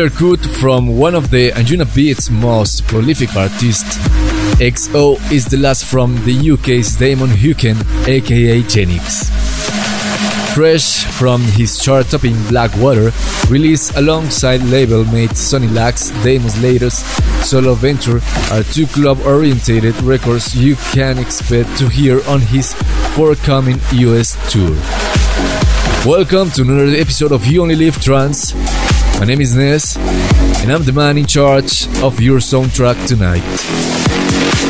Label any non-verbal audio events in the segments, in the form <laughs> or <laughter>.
killer cut from one of the Anjuna Beat's most prolific artists. XO is the last from the UK's Damon Hewken, aka Genix. Fresh from his chart-topping Blackwater, released alongside label mate Sunny Lax, Damon's latest solo venture are two club-orientated records you can expect to hear on his forthcoming US tour. Welcome to another episode of You Only Live Trance. My name is Ness, and I'm the man in charge of your soundtrack tonight.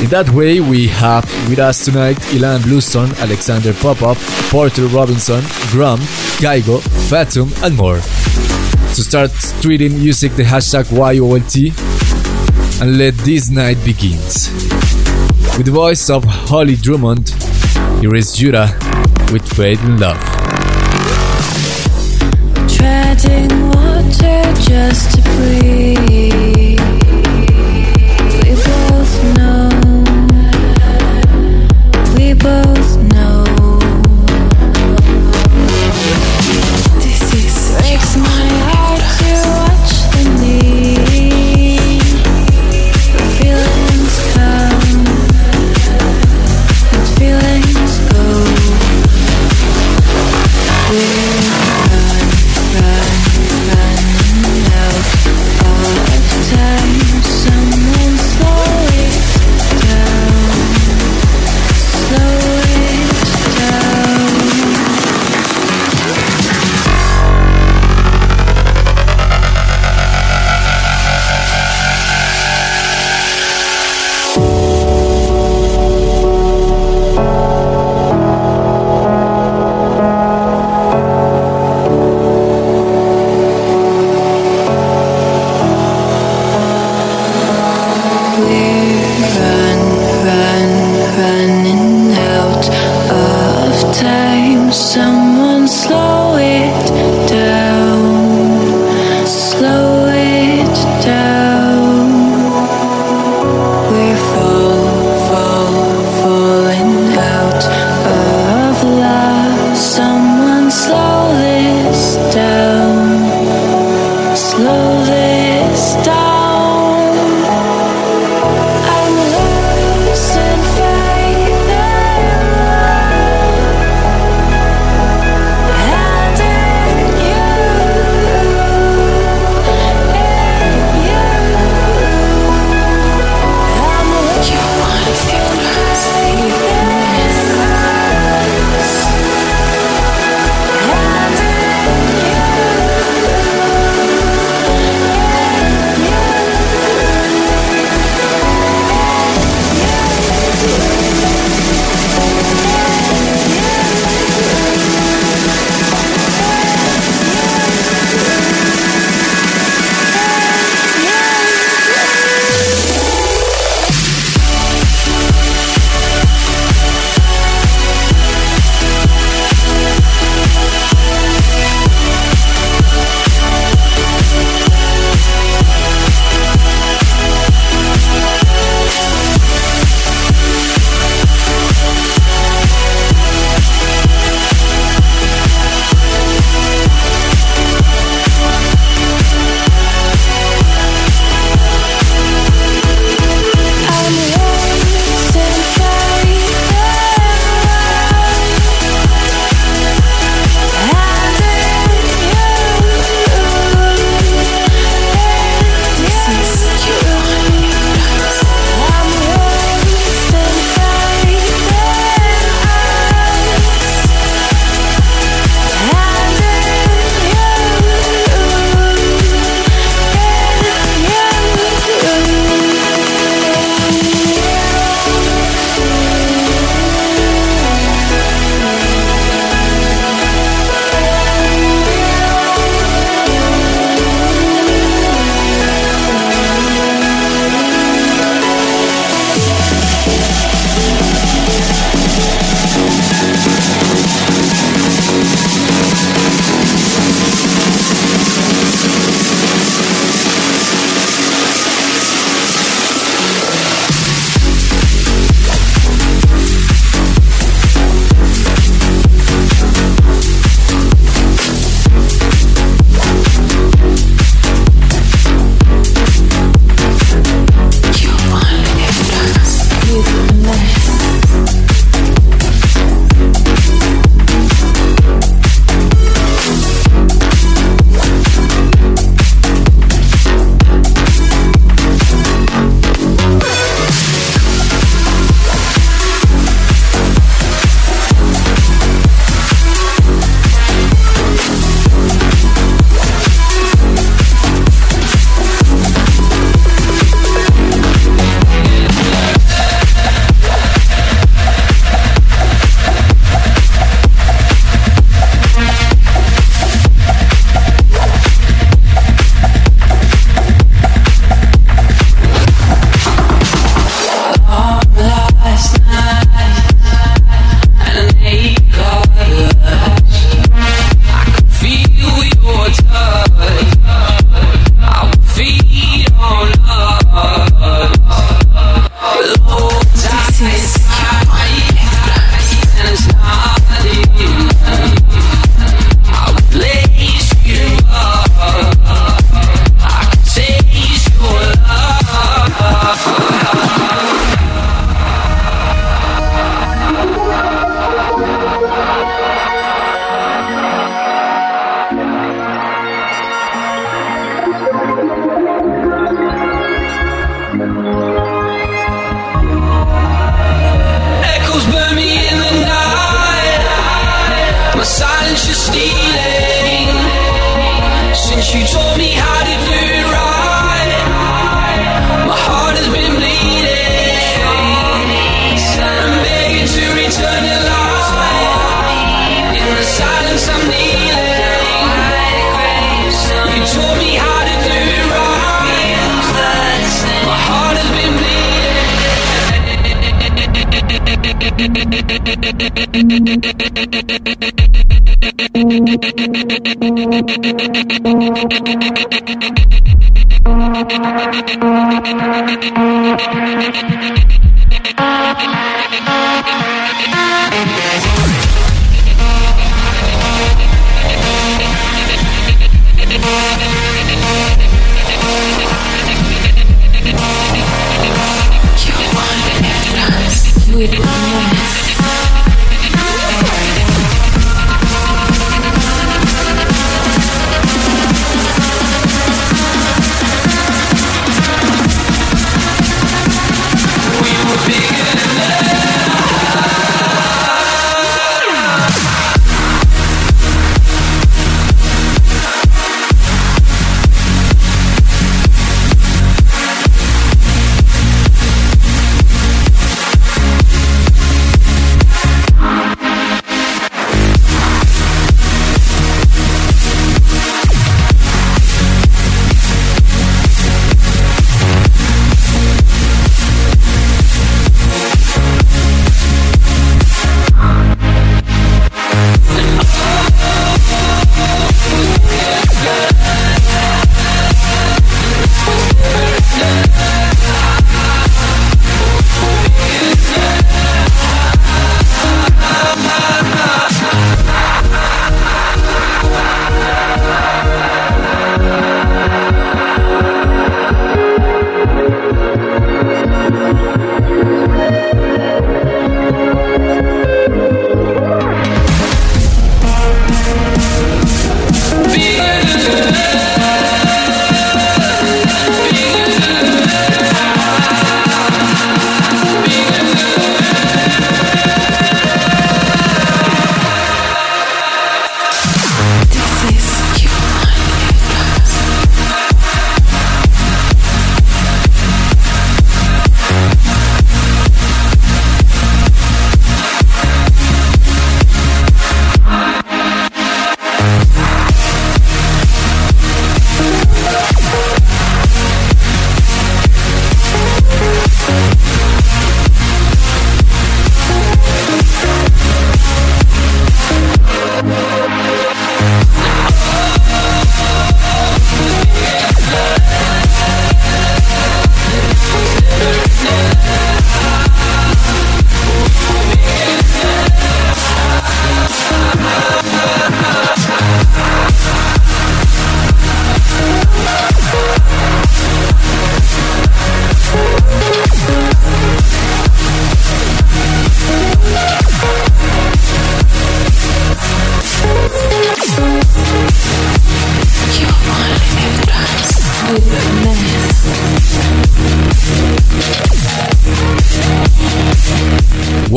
In that way, we have with us tonight Ilan Bluestone, Alexander Popov, Porter Robinson, Grum, Gaigo, Fatum, and more. To start tweeting, using the hashtag YOLT, and let this night begins. With the voice of Holly Drummond, here is Judah with Faith and Love. Treading water just to breathe. We both know. We both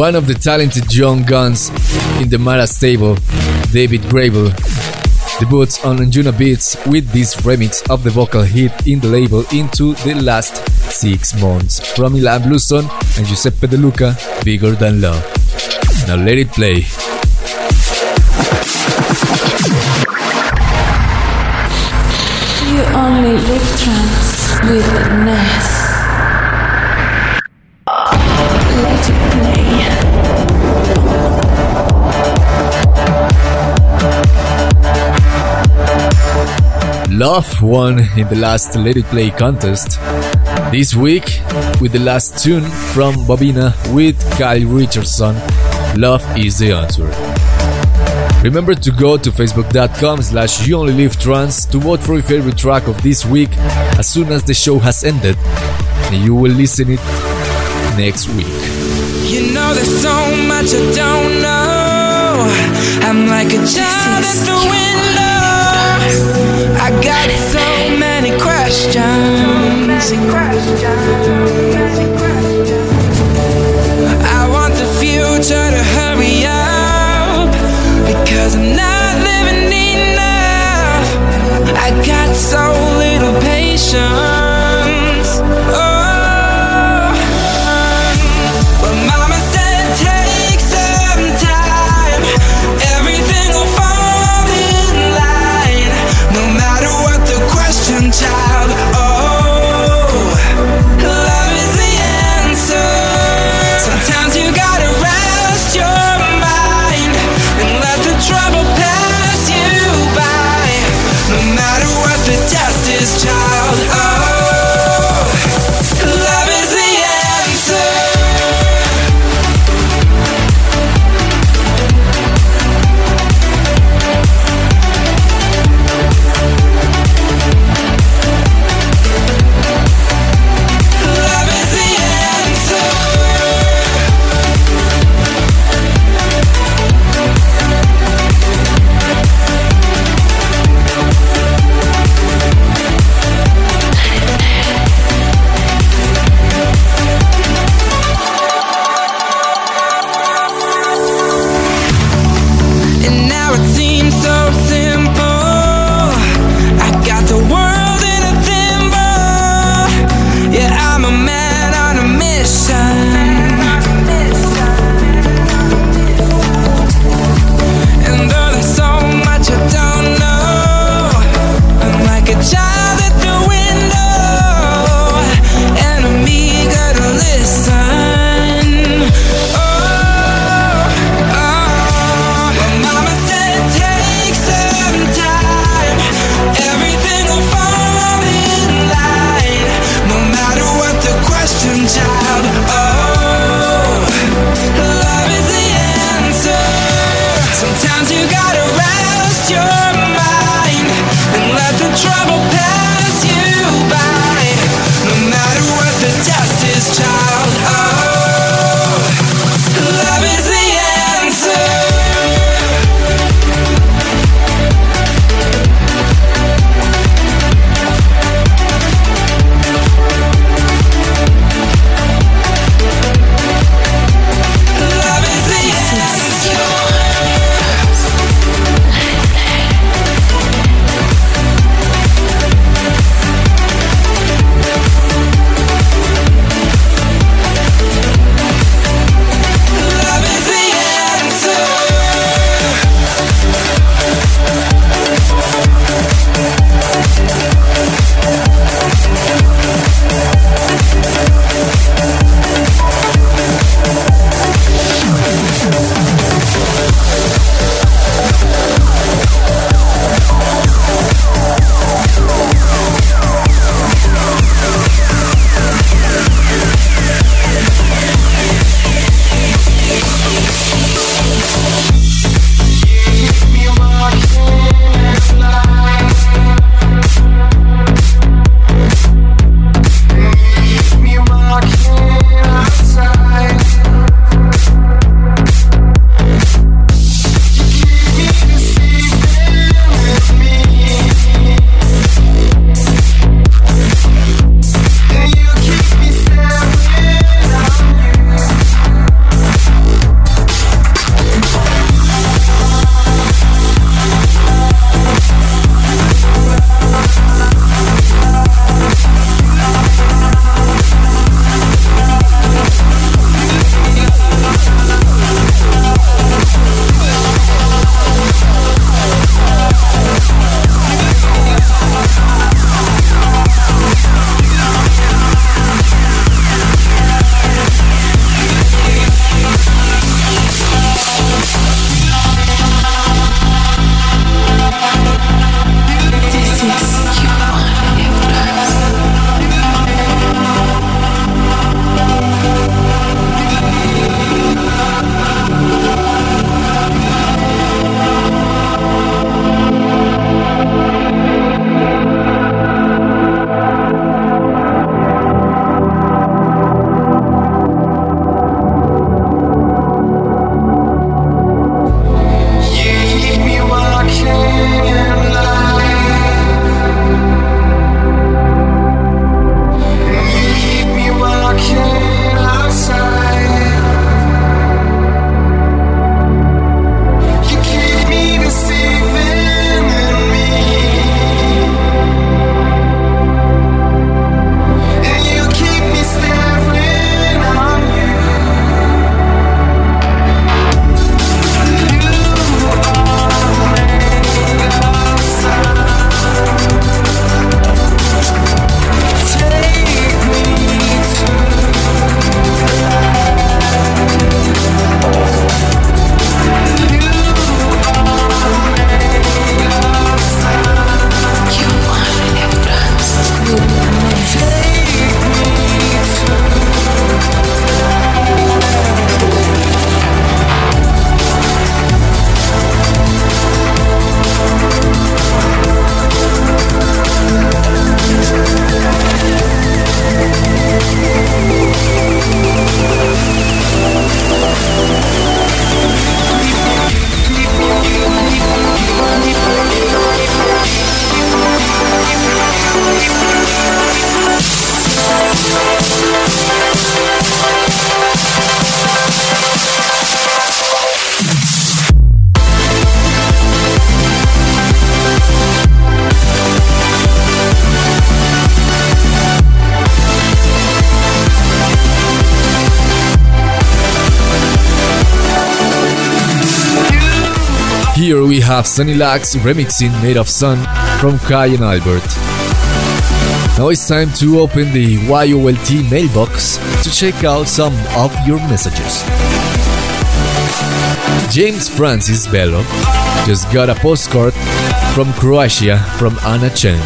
One of the talented young guns in the Mara stable, David Grable, debuts on Anjunabeats with this remix of the vocal hit in the label into the last six months from Ilan Bluestone and Giuseppe De Luca, Bigger Than Love. Now let it play. You only live trance with Ness. Love won in the last Let It Play contest. This week, with the last tune from Bobina with Kyle Richardson, Love is the answer. Remember to go to facebook.com slash you only live trance to vote for your favorite track of this week as soon as the show has ended and you will listen it next week. You know there's so much I don't know. I'm like a child at the window. So many questions. I want the future to hurry up because I'm not living enough. I got so little patience. Have Sunny Lax remixing Made of Sun from Kai and Albert. Now it's time to open the YOLT mailbox to check out some of your messages. James Francis Bello just got a postcard from Croatia from Anna Chen.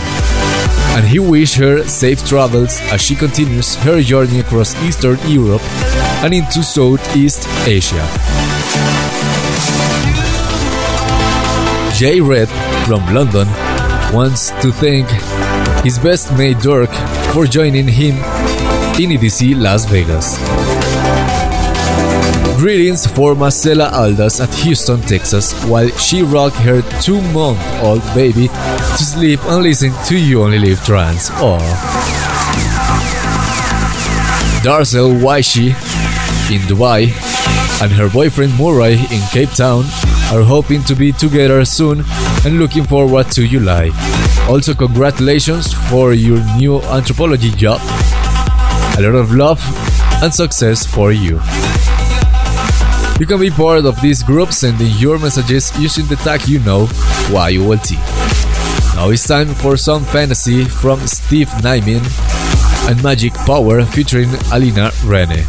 And he wished her safe travels as she continues her journey across Eastern Europe and into Southeast Asia. Jay Red from London wants to thank his best mate Dirk for joining him in EDC Las Vegas. Greetings for Marcela Aldas at Houston, Texas, while she rocked her two month old baby to sleep and listen to You Only Live Trance. Aww. Darcel Waishi in Dubai and her boyfriend Murray in Cape Town are hoping to be together soon and looking forward to July. Also, congratulations for your new anthropology job. A lot of love and success for you. You can be part of this group sending your messages using the tag you know, YOLT. Now it's time for some fantasy from Steve Nyman and Magic Power featuring Alina Rene.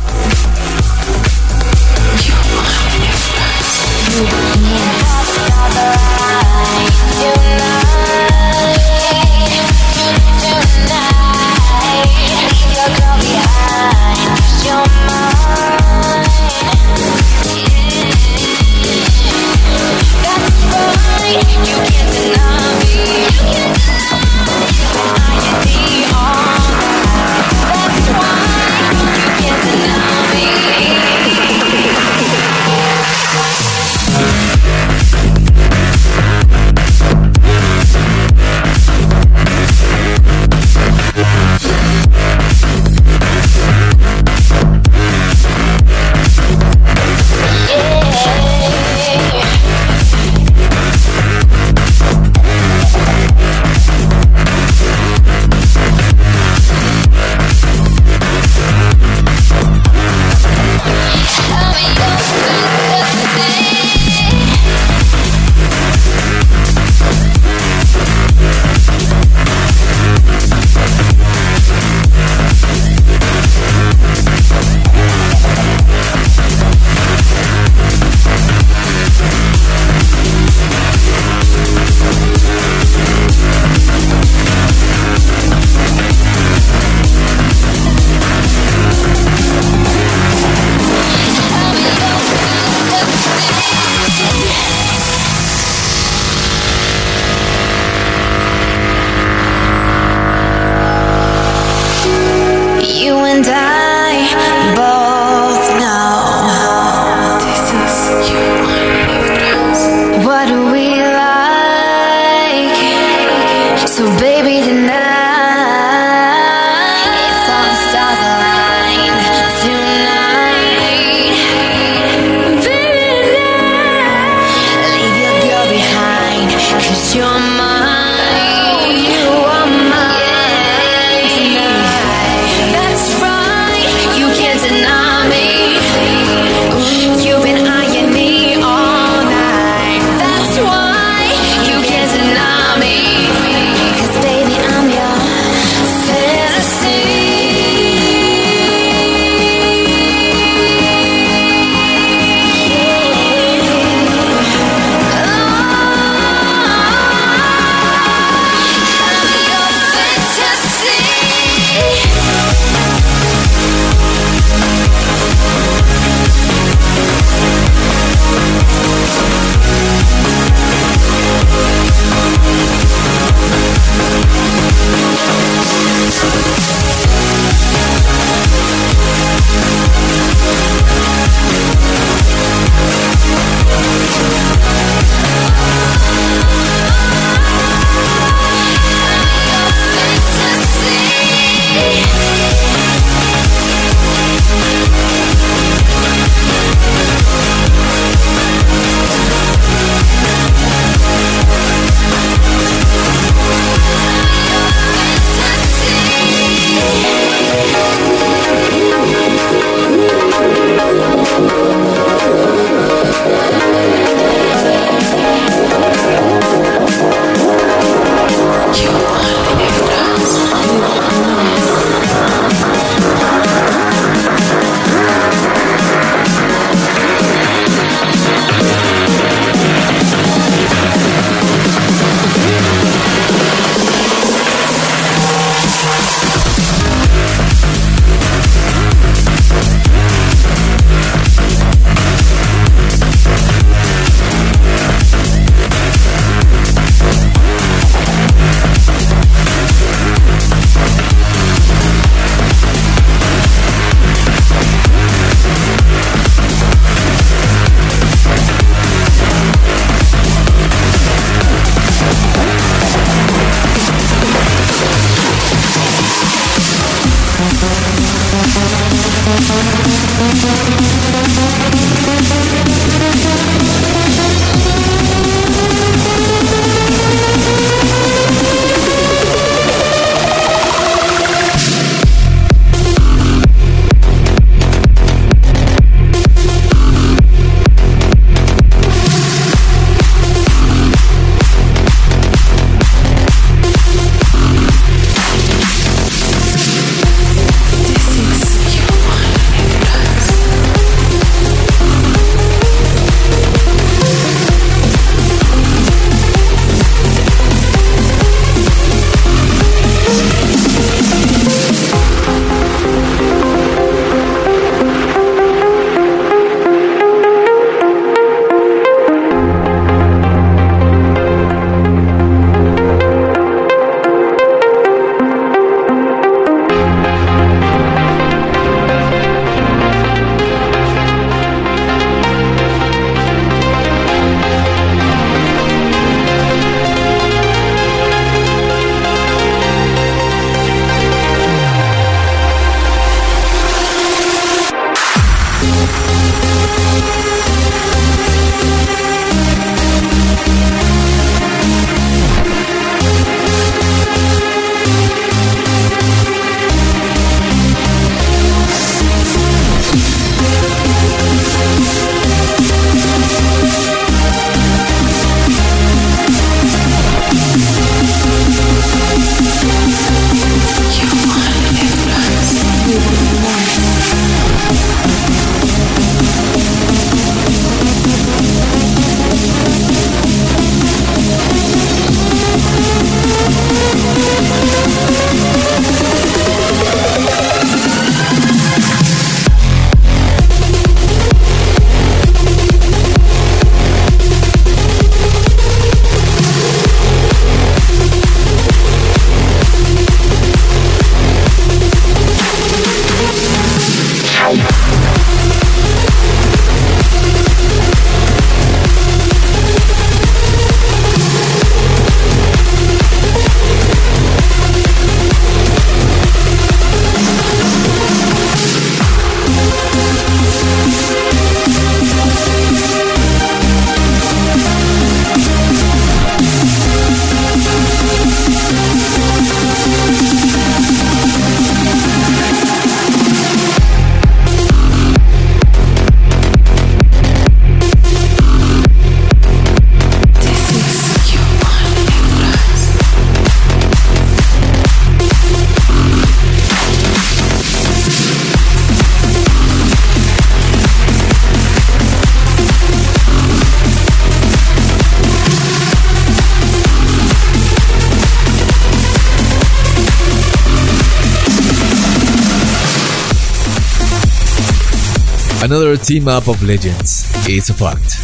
Team up of legends. It's a fact.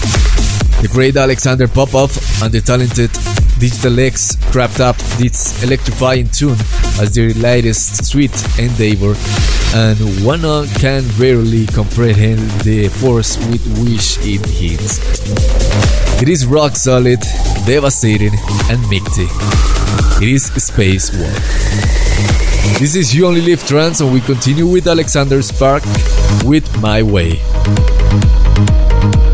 The great Alexander Popov and the talented Digital X craft up this electrifying tune as their latest sweet endeavor, and one can rarely comprehend the force with which it hits. It is rock solid, devastating, and mighty. It is space walk. This is You Only Live Trance, and we continue with Alexander Spark with My Way.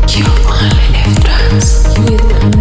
You only live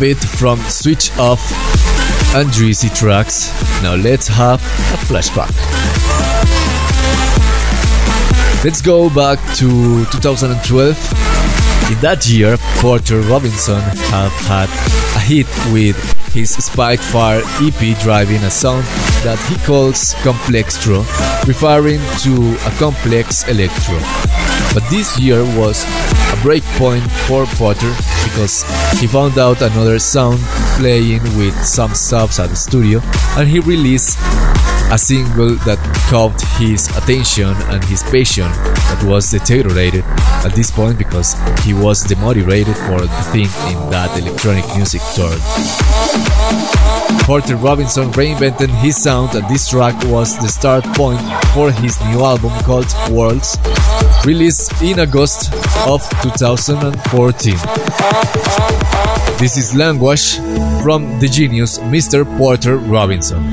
Rabbit from Switch Off and Juicy Tracks. Now let's have a flashback. Let's go back to 2012. In that year, Porter Robinson have had a hit with his Spitfire EP driving a sound that he calls Complextro, referring to a complex electro. But this year was breakpoint for Porter because he found out another sound playing with some subs at the studio and he released a single that caught his attention and his passion that was deteriorated at this point because he was demotivated for the thing in that electronic music tour. Porter Robinson reinvented his sound and this track was the start point for his new album called Worlds, released in August of 2014. This is Language from the genius Mr. Porter Robinson.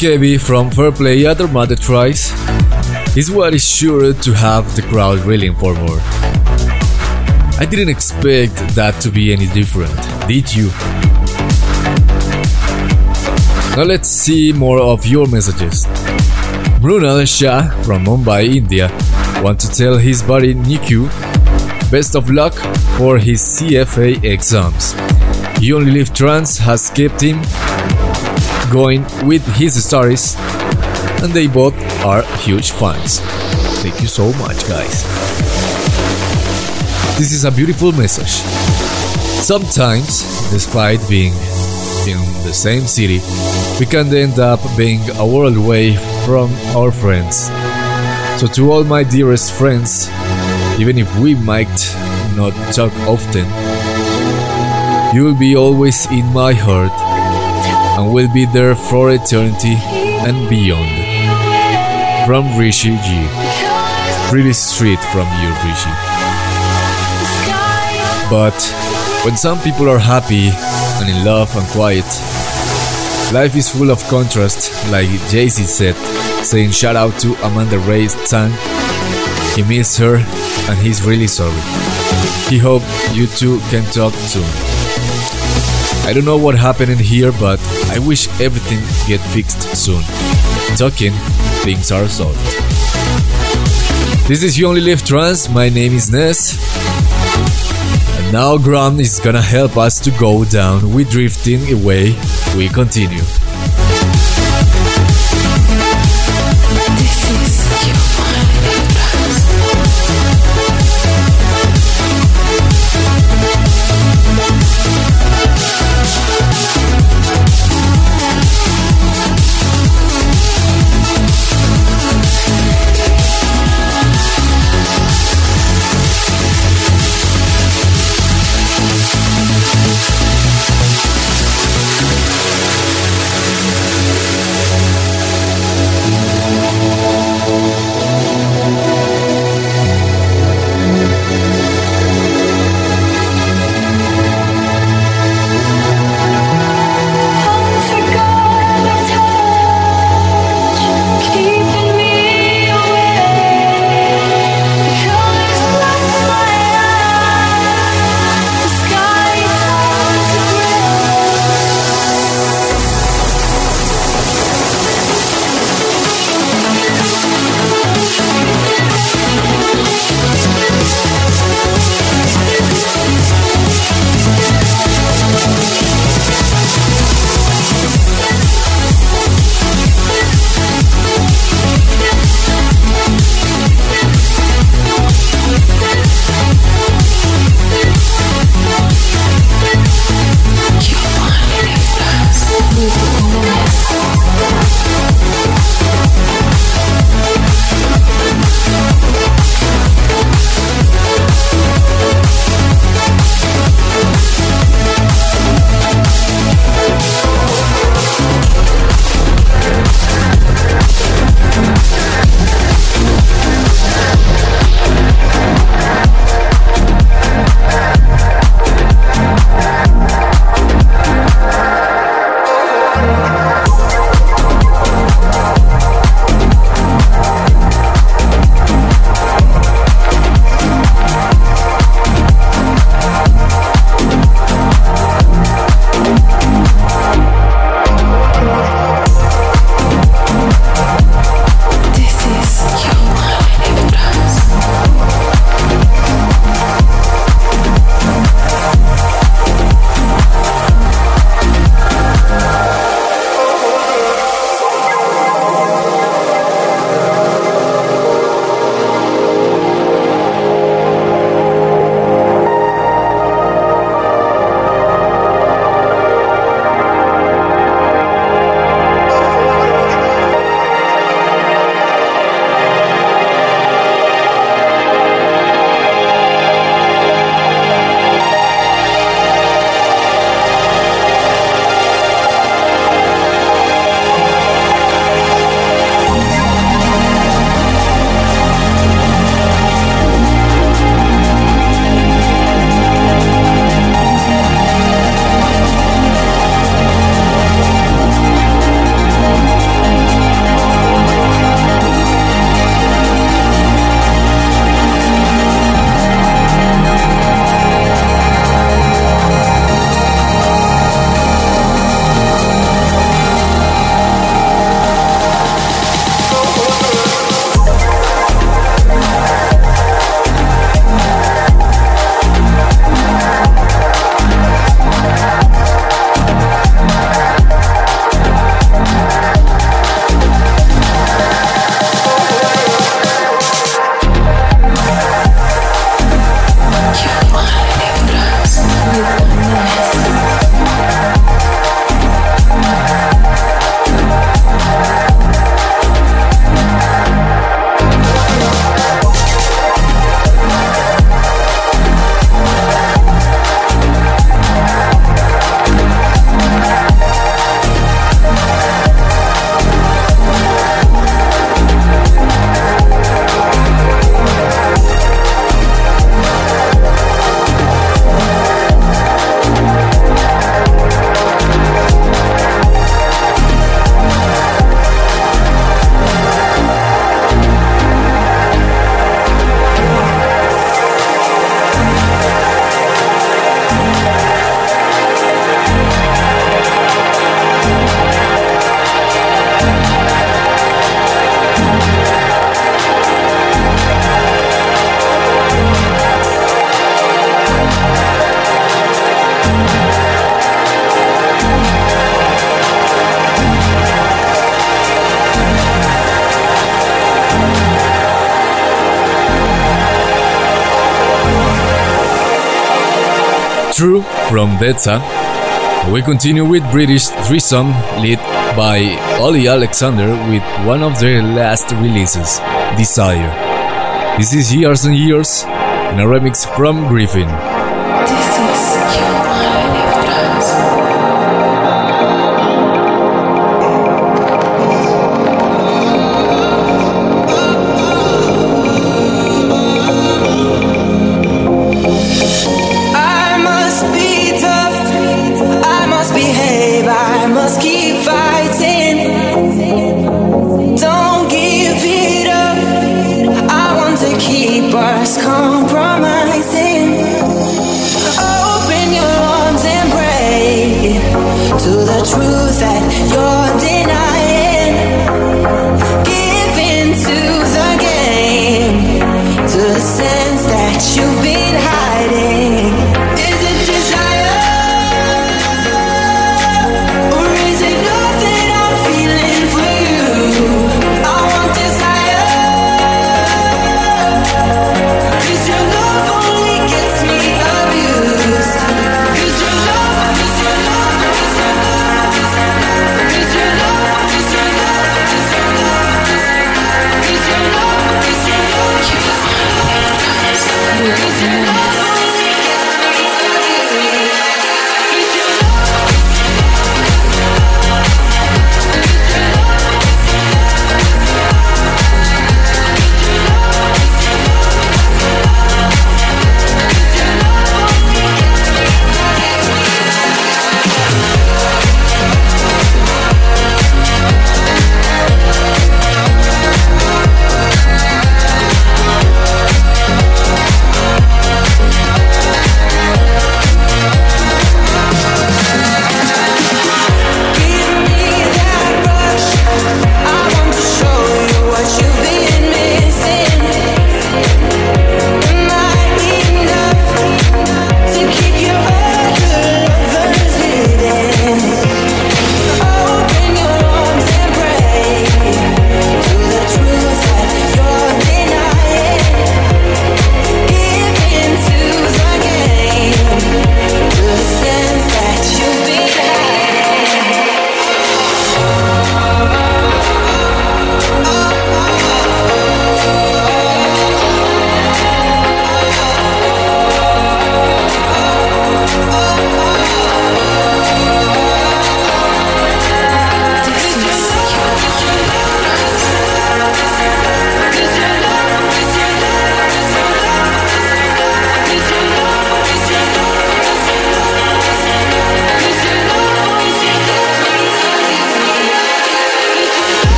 Dokebi from Fairplay Other Mother Tries is what is sure to have the crowd reeling for more. I didn't expect that to be any different, did you? Now let's see more of your messages. Brunal Shah from Mumbai, India, wants to tell his buddy Niku best of luck for his CFA exams. You Only Live Trance has kept him going with his stories, and they both are huge fans. Thank you so much, guys. This is a beautiful message. Sometimes, despite being in the same city, we can end up being a world away from our friends. So, to all my dearest friends, even if we might not talk often, you will be always in my heart and will be there for eternity and beyond. From Rishi G. Pretty straight from you, Rishi. But when some people are happy and in love and quiet, life is full of contrast, like Jay Z said, saying shout out to Amanda Ray's son. He missed her and he's really sorry. He hoped you two can talk soon. I don't know what happened in here, but I wish everything get fixed soon. Talking, things are solved. This is You Only Live Trance. My name is Ness. And now Graham is gonna help us to go down. We drifting away. We continue. Vendetta. We continue with British Threesome, led by Ollie Alexander with one of their last releases, Desire. This is Years and Years, in a remix from Gryffin.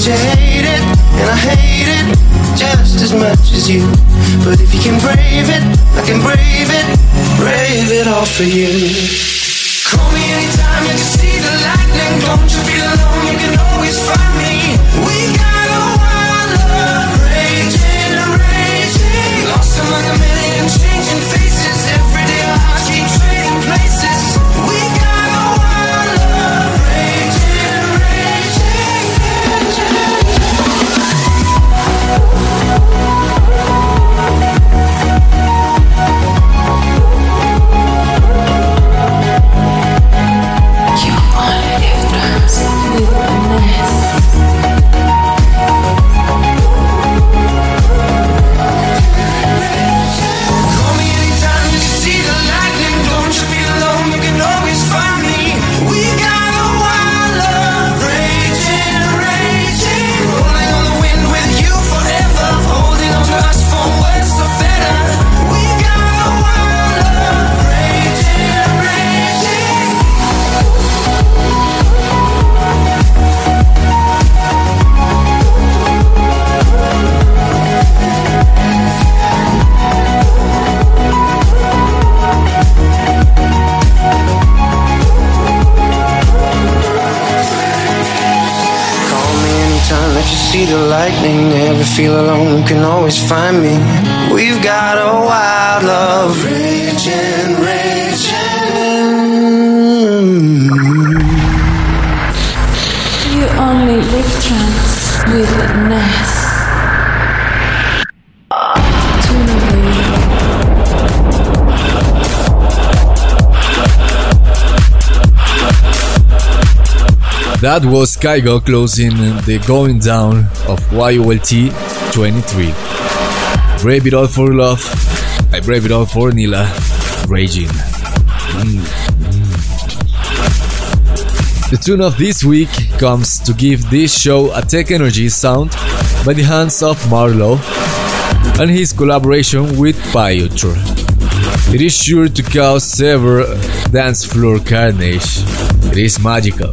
I you hate it, and I hate it just as much as you. But if you can brave it, I can brave it, brave it all for you. Call me anytime you can see the lightning. Can always find me. We've got a wild love raging, raging. You only live trance with madness. Tuna baby. That was Kygo closing the going down of YOLT 23. Brave It All for Love, I Brave It All for Nila, Raging. Mm, mm. The tune of this week comes to give this show a tech energy sound by the hands of MaRLo and his collaboration with Piotr. It is sure to cause several dance floor carnage. It is magical.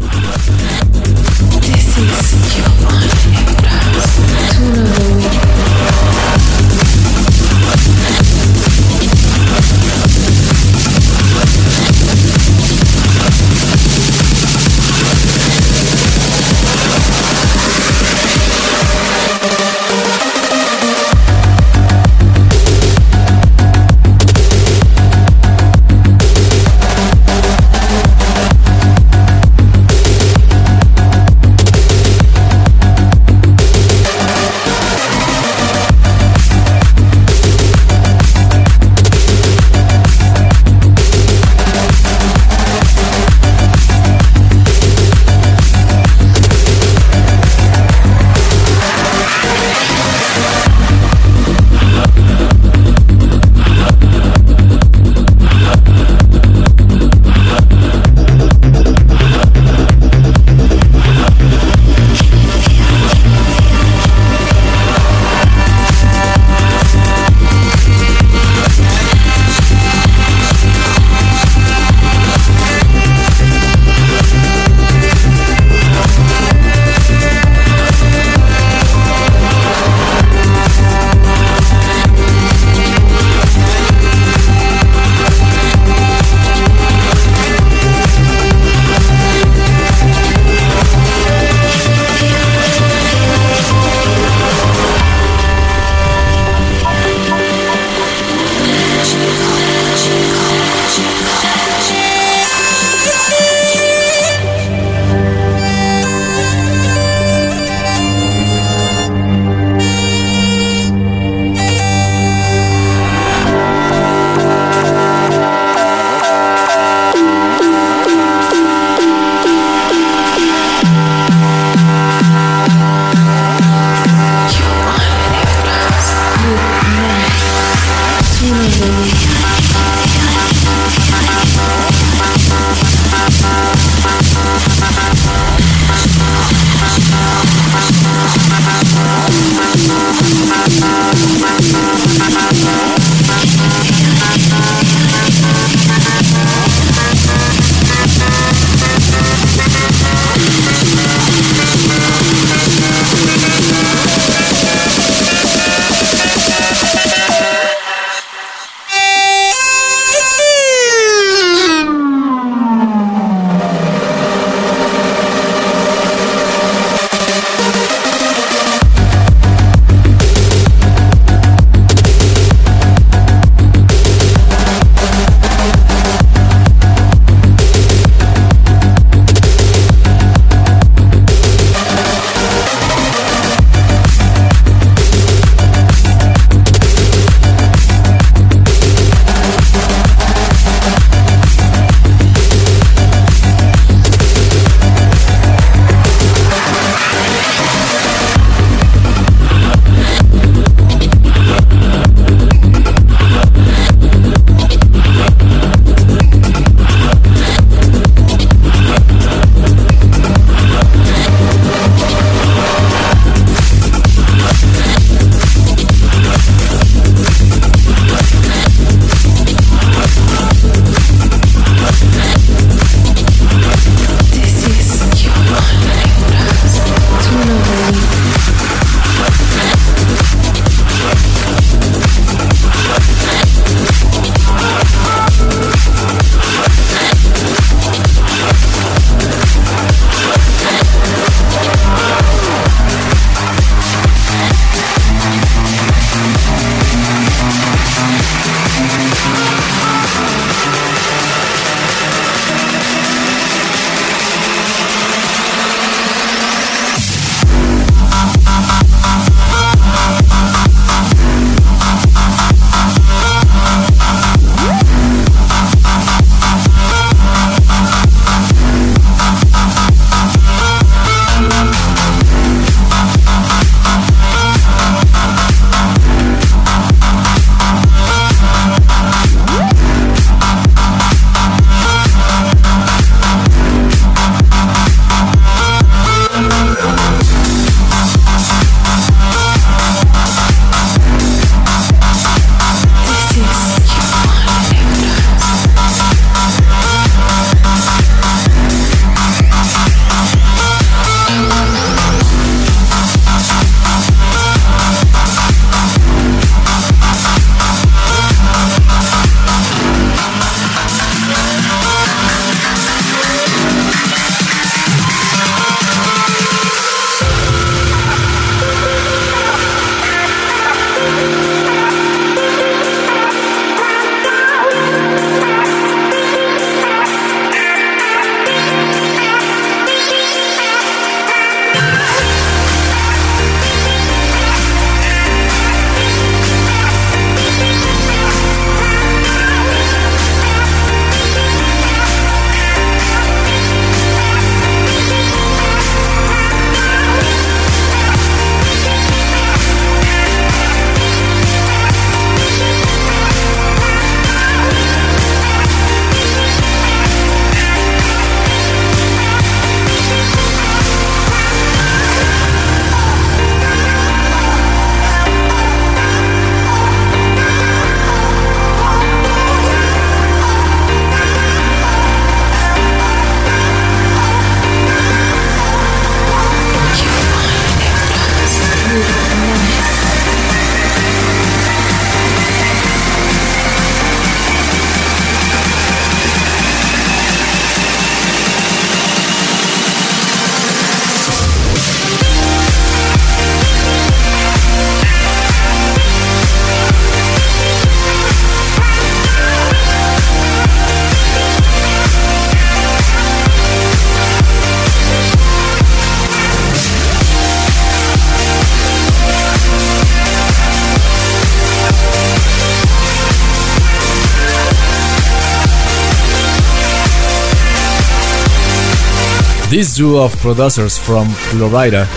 Duo of producers from Florida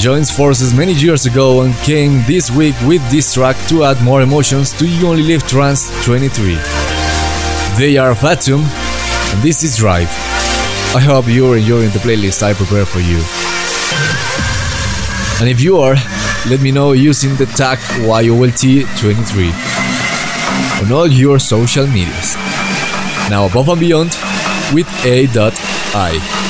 joins forces many years ago and came this week with this track to add more emotions to You Only Live Trance 23. They are Fatum and this is Drive. I hope you're enjoying the playlist I prepared for you. And if you are, let me know using the tag YOLT23 on all your social medias. Now above and beyond with A.I.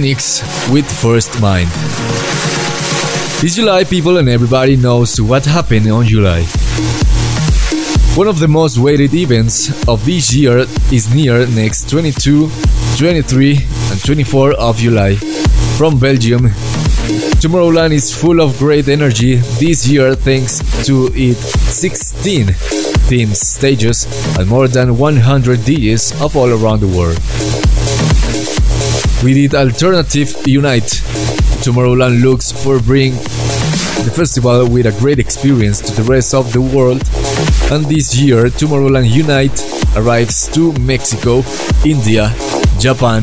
Genix with First Mind. It's July, people, and everybody knows what happened on July. One of the most waited events of this year is near next 22, 23, and 24 of July. From Belgium, Tomorrowland is full of great energy this year thanks to its 16 themed stages and more than 100 DJs of all around the world. We did Alternative Unite. Tomorrowland looks for bring the festival with a great experience to the rest of the world and this year Tomorrowland Unite arrives to Mexico, India, Japan,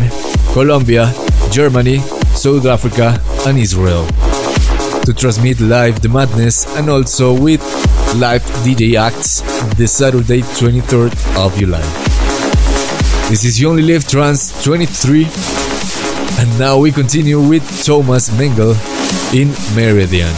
Colombia, Germany, South Africa and Israel to transmit live the madness and also with live DJ acts the Saturday 23rd of July. This is Only Live Trance 23 and now we continue with Thomas Mengel in Meridian.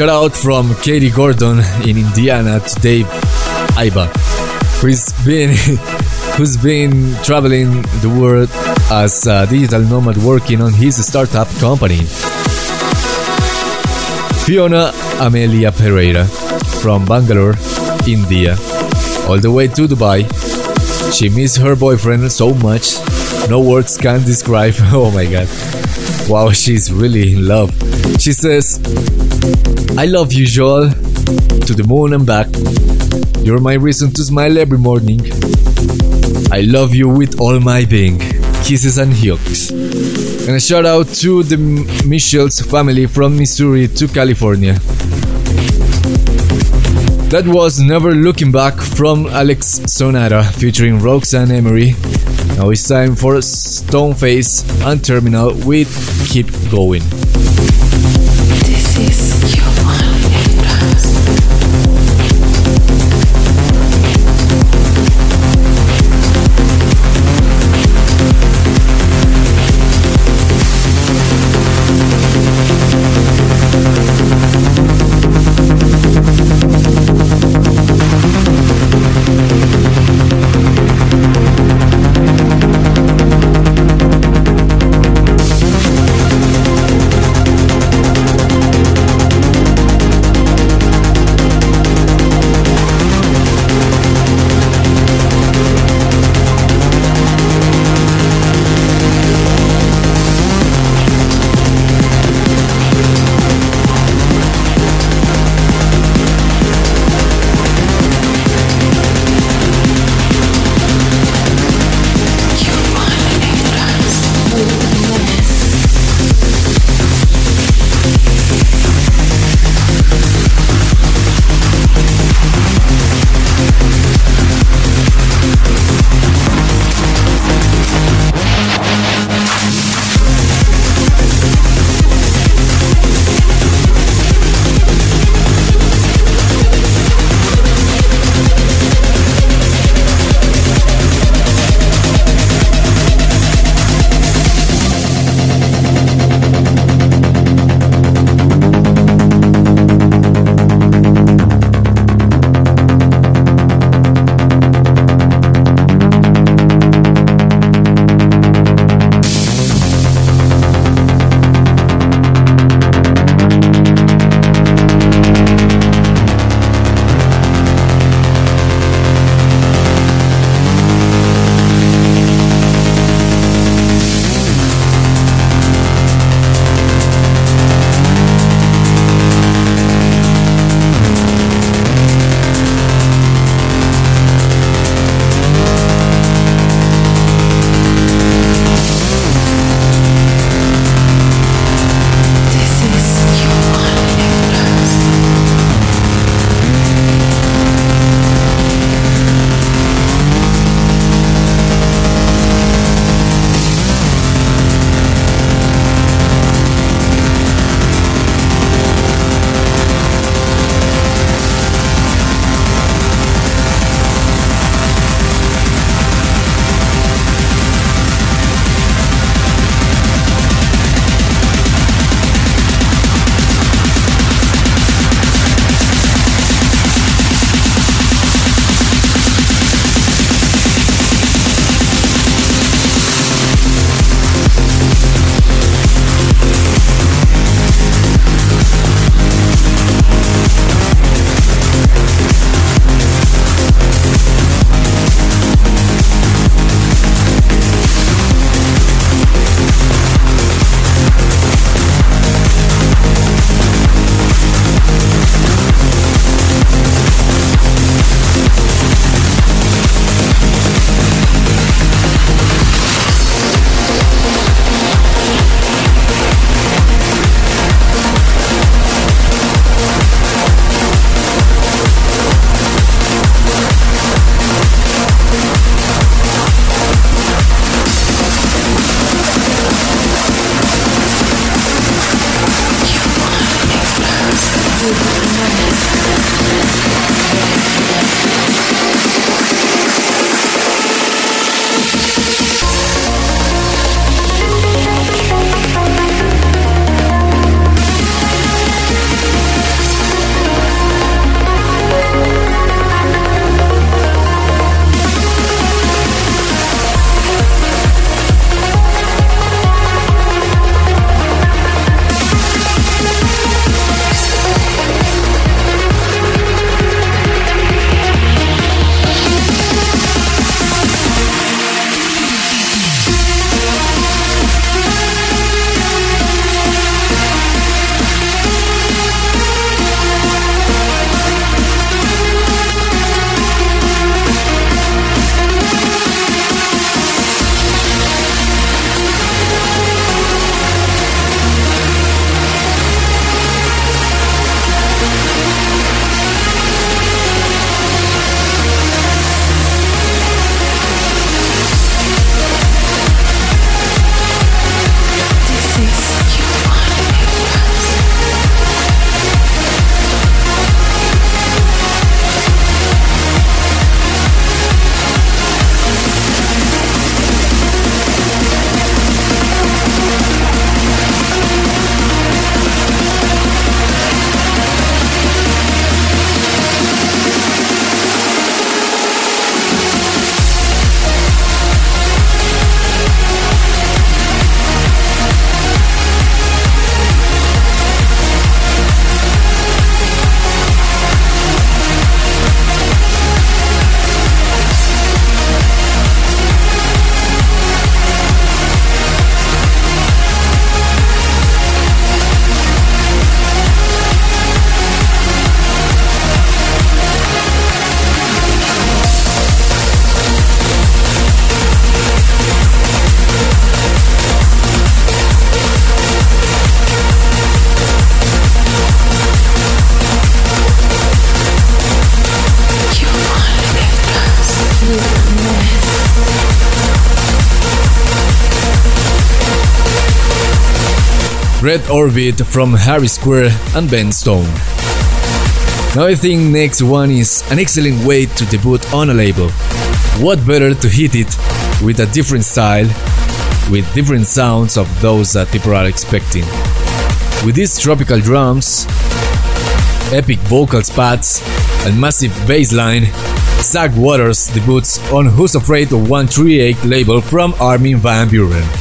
Shout out from Katie Gordon in Indiana to Dave Iba, who's been <laughs> who's been traveling the world as a digital nomad working on his startup company. Fiona Amelia Pereira from Bangalore, India, all the way to Dubai. She missed her boyfriend so much, no words can describe. <laughs> Oh my god. Wow, she's really in love. She says, I love you, Joel, to the moon and back. You're my reason to smile every morning. I love you with all my being. Kisses and hugs. And a shout out to the Michelle's family from Missouri to California. That was Never Looking Back from Alex Sonata featuring Roxanne Emery. Now it's time for Stoneface and Terminal with Keep Going. Red Orbit from Harry Square and Ben Stone. Now I think next one is an excellent way to debut on a label. What better to hit it with a different style, with different sounds of those that people are expecting. With these tropical drums, epic vocal spots, and massive bass line, Zach Waters debuts on Who's Afraid of 138 label from Armin van Buuren.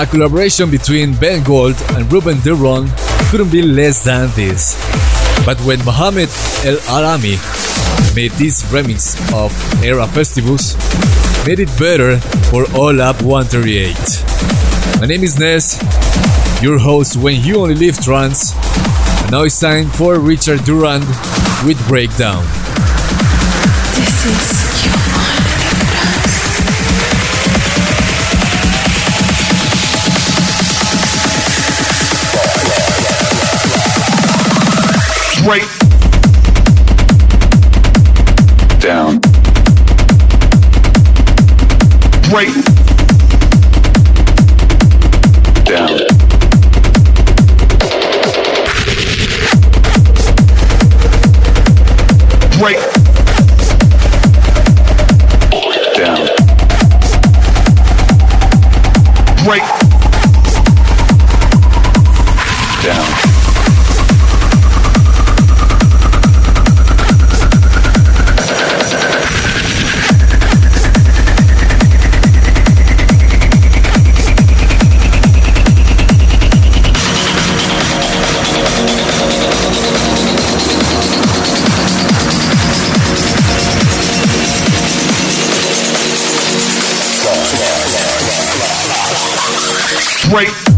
A collaboration between Ben Gold and Ruben de Ronde couldn't be less than this. But when Mhammed El Alami made this remix of Era Festivus, made it better for All Up 138. My name is Ness, your host when you only live trance, and now it's time for Richard Durand with Breakdown. This is Break Break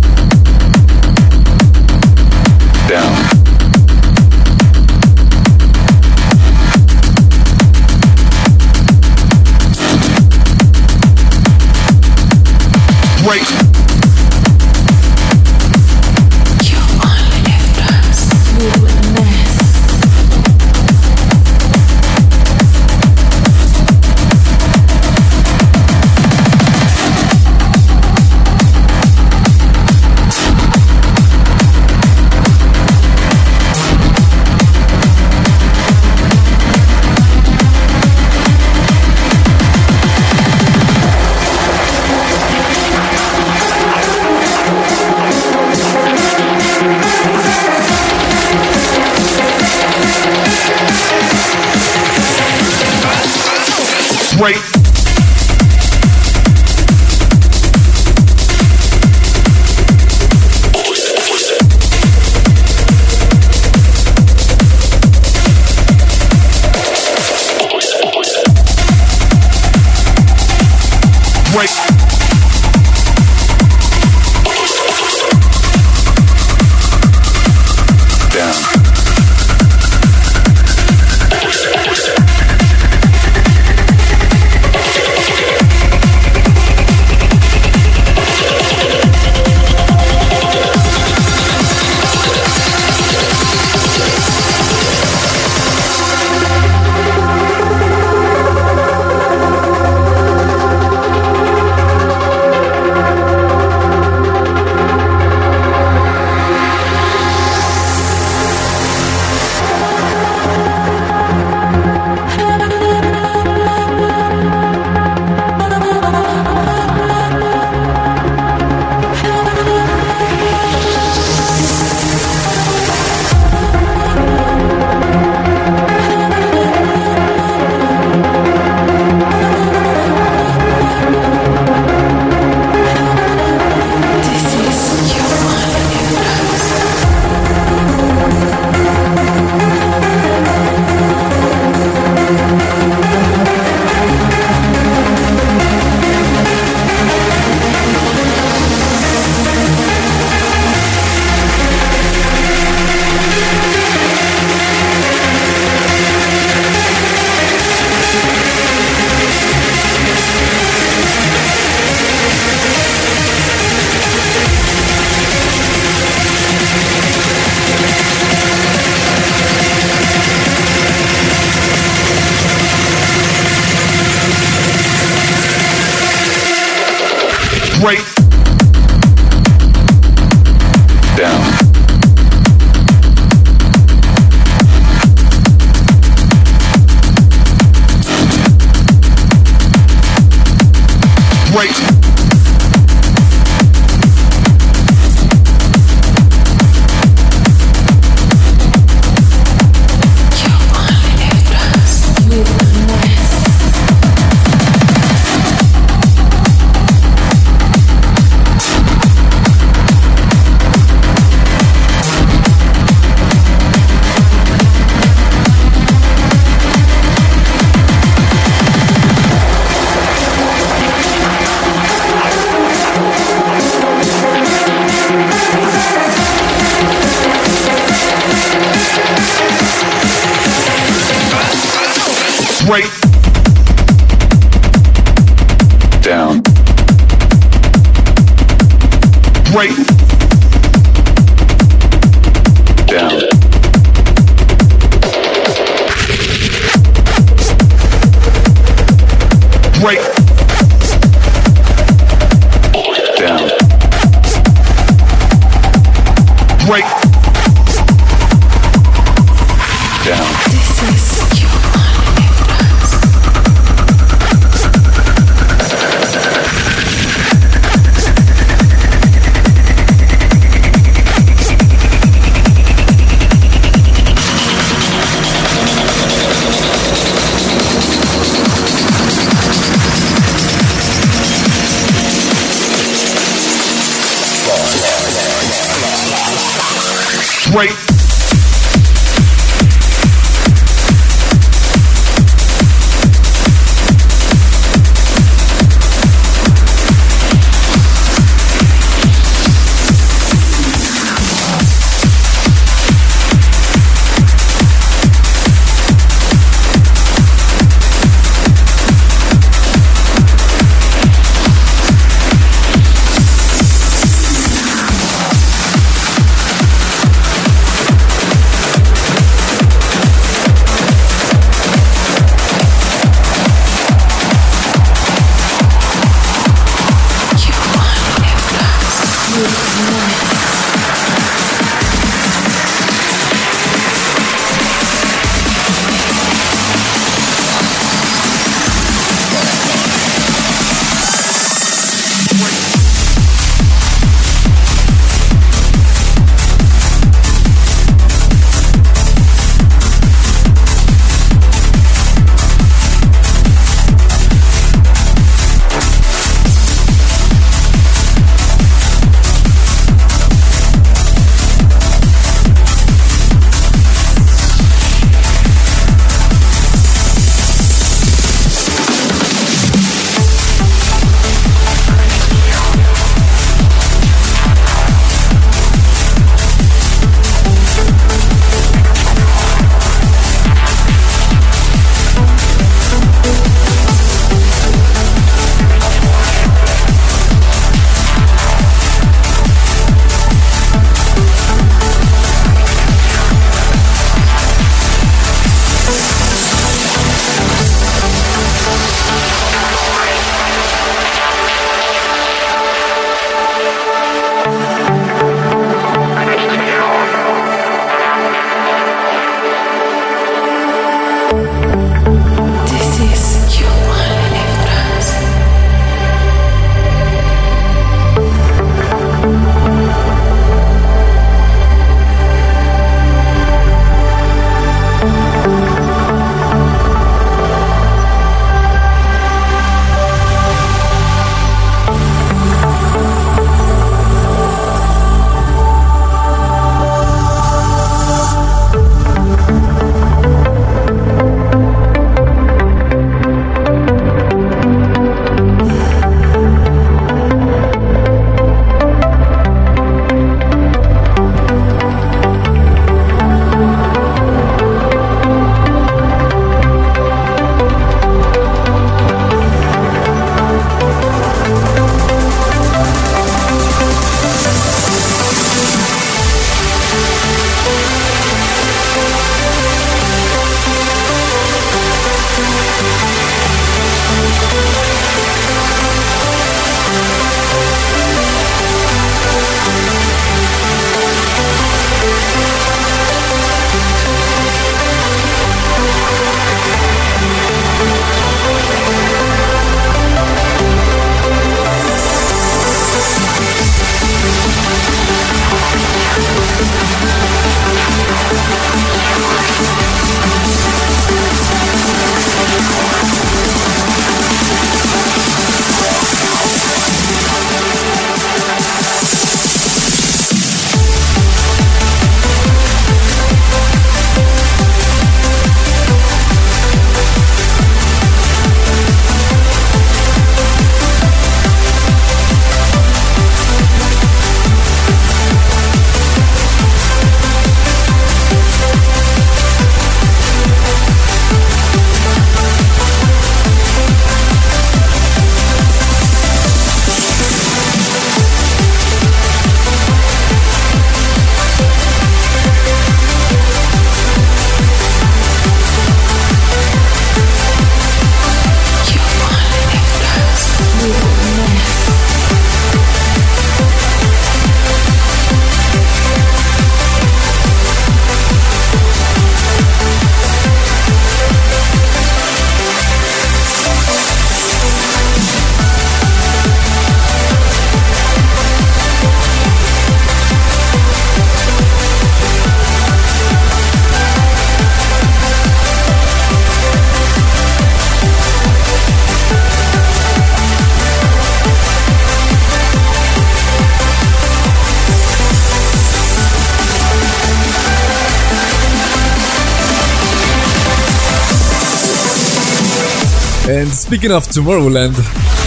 speaking of Tomorrowland,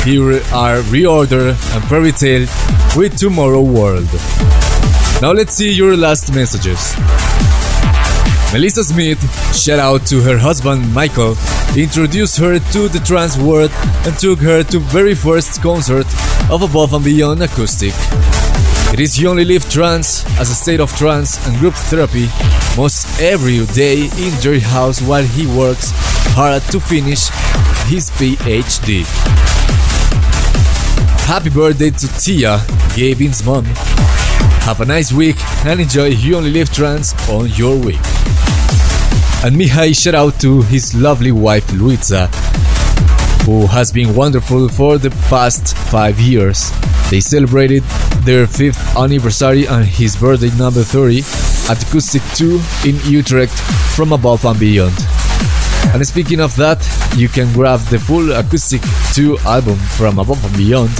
here are Reorder and Fairy Tail with Tomorrow World. Now let's see your last messages. Melissa Smith, shout out to her husband Michael, introduced her to the trance world and took her to very first concert of Above and Beyond Acoustic. It is You Only Live Trance as a state of trance and group therapy most every day in Jerry house while he works hard to finish his PhD. Happy birthday to Tia, Gavin's mom. Have a nice week and enjoy You Only Live Trance on your week. And Mihai shout out to his lovely wife Luisa, who has been wonderful for the past five years. They celebrated their fifth anniversary and his birthday number 30 at Acoustic 2 in Utrecht from above and beyond. And speaking of that, you can grab the full Acoustic 2 album from Above and Beyond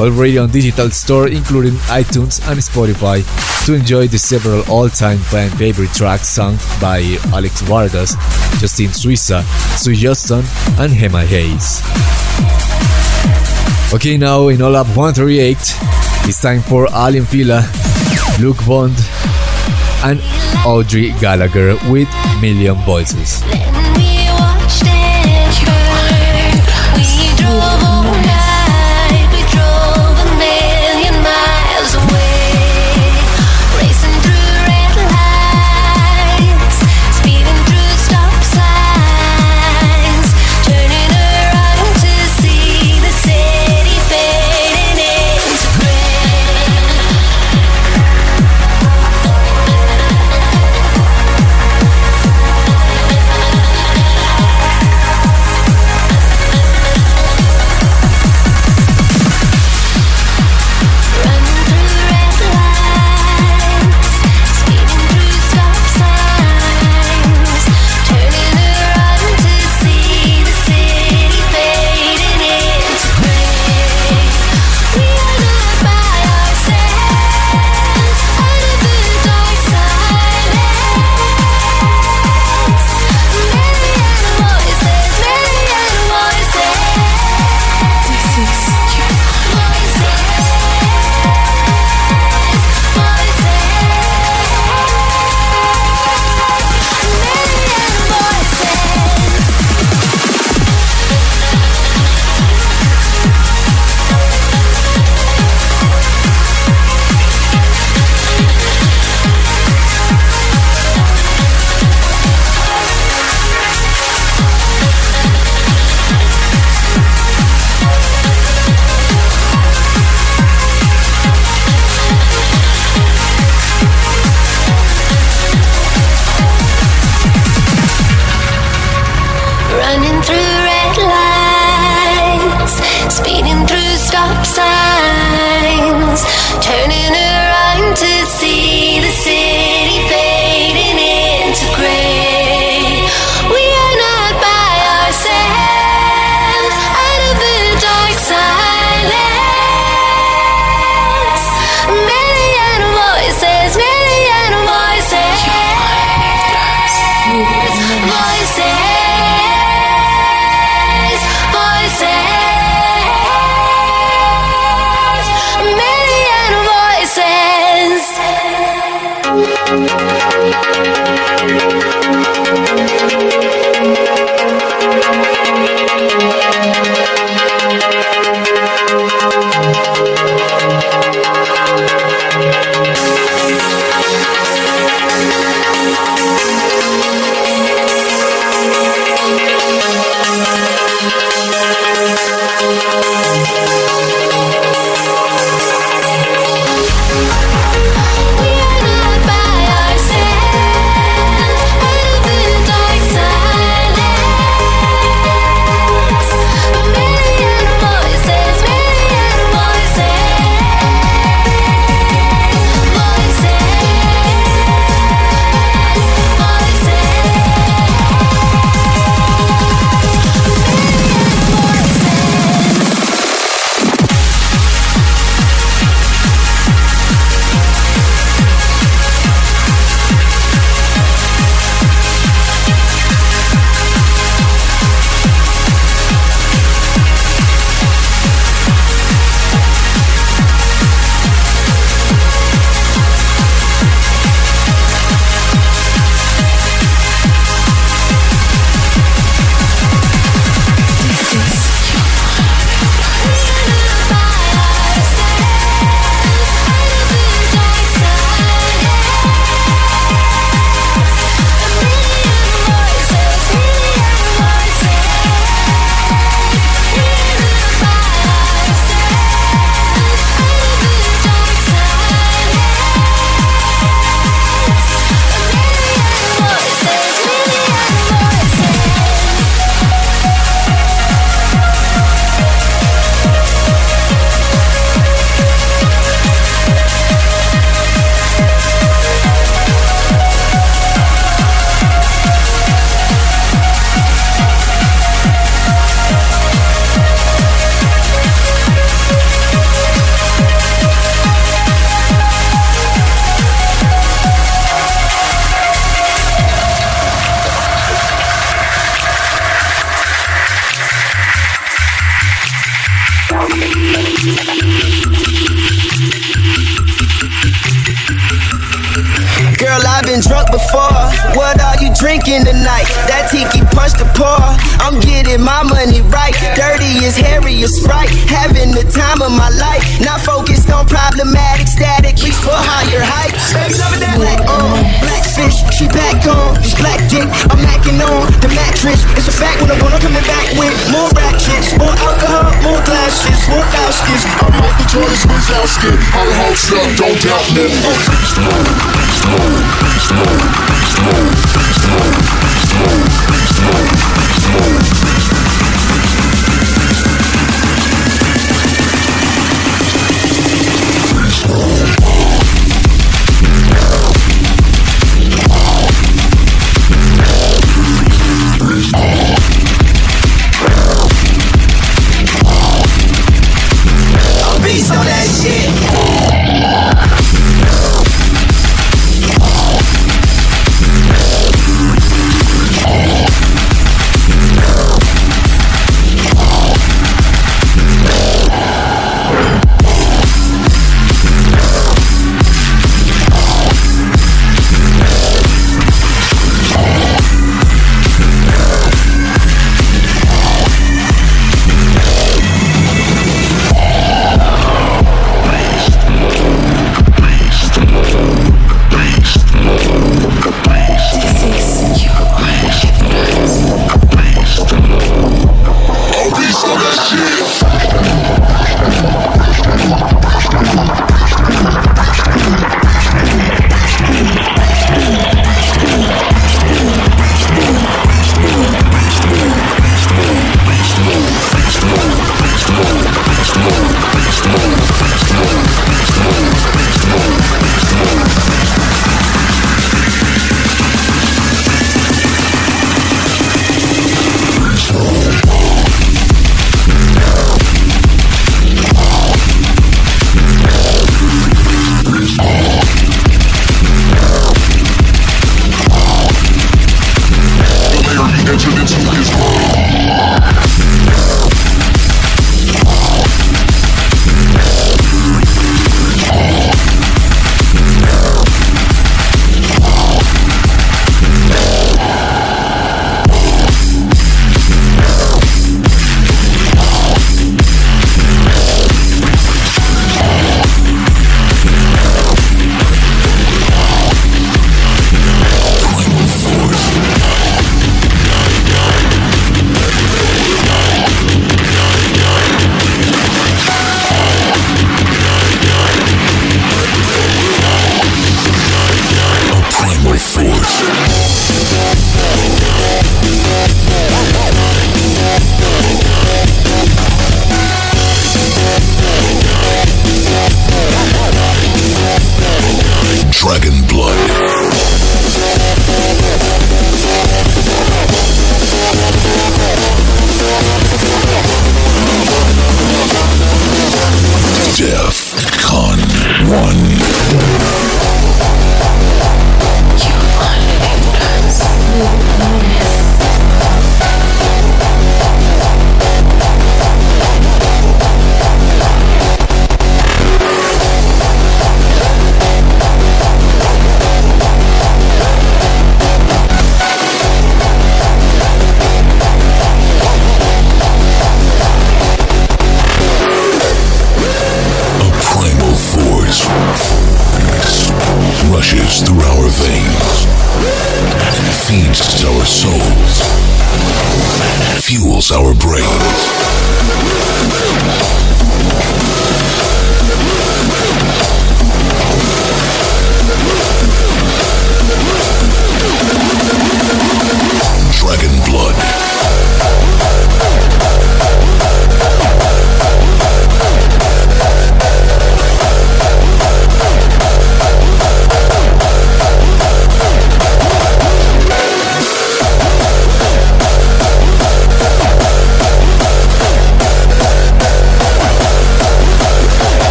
already on digital store including iTunes and Spotify to enjoy the several all-time fan favorite tracks sung by Alex Vargas, Justine Suissa, Zoë Johnston and Gemma Hayes. Okay, now in All Up 138, it's time for Aly & Fila, Luke Bond, and Audrey Gallagher with Million Voices. more alcohol, more glasses, more Faustus. I'm out the Jordan's Wazowski. How the house up, don't doubt me. Beast mode, beast mode, beast mode, beast mode, beast mode, beast mode, beast mode.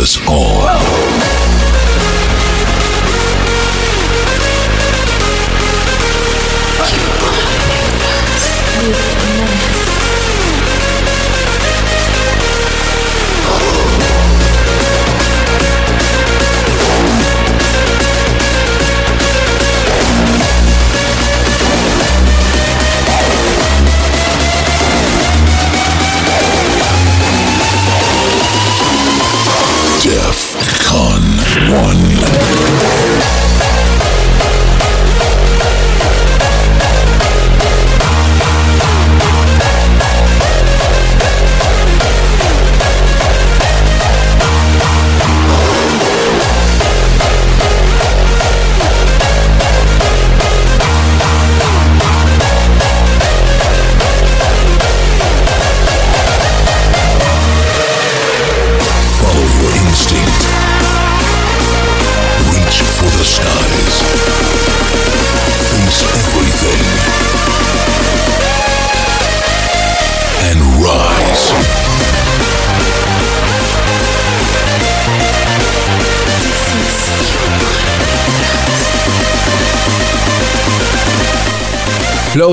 Us all.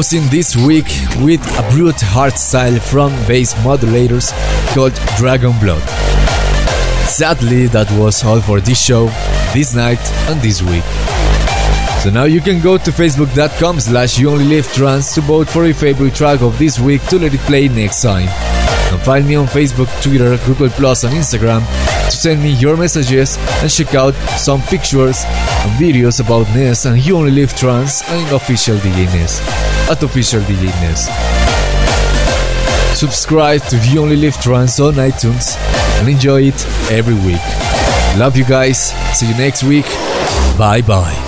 Closing this week with a brute hard style from bass modulators called Dragon Blood. Sadly, that was all for this show, this night, and this week. So now you can go to facebook.com slash you only live trance to vote for your favorite track of this week to let it play next time. And find me on Facebook, Twitter, Google Plus, and Instagram to send me your messages and check out some pictures videos about Ness and You Only Live Trance and official DJ Ness at official DJ Ness. Subscribe to You Only Live Trance on iTunes and enjoy it every week. Love you guys. See you next week. Bye bye.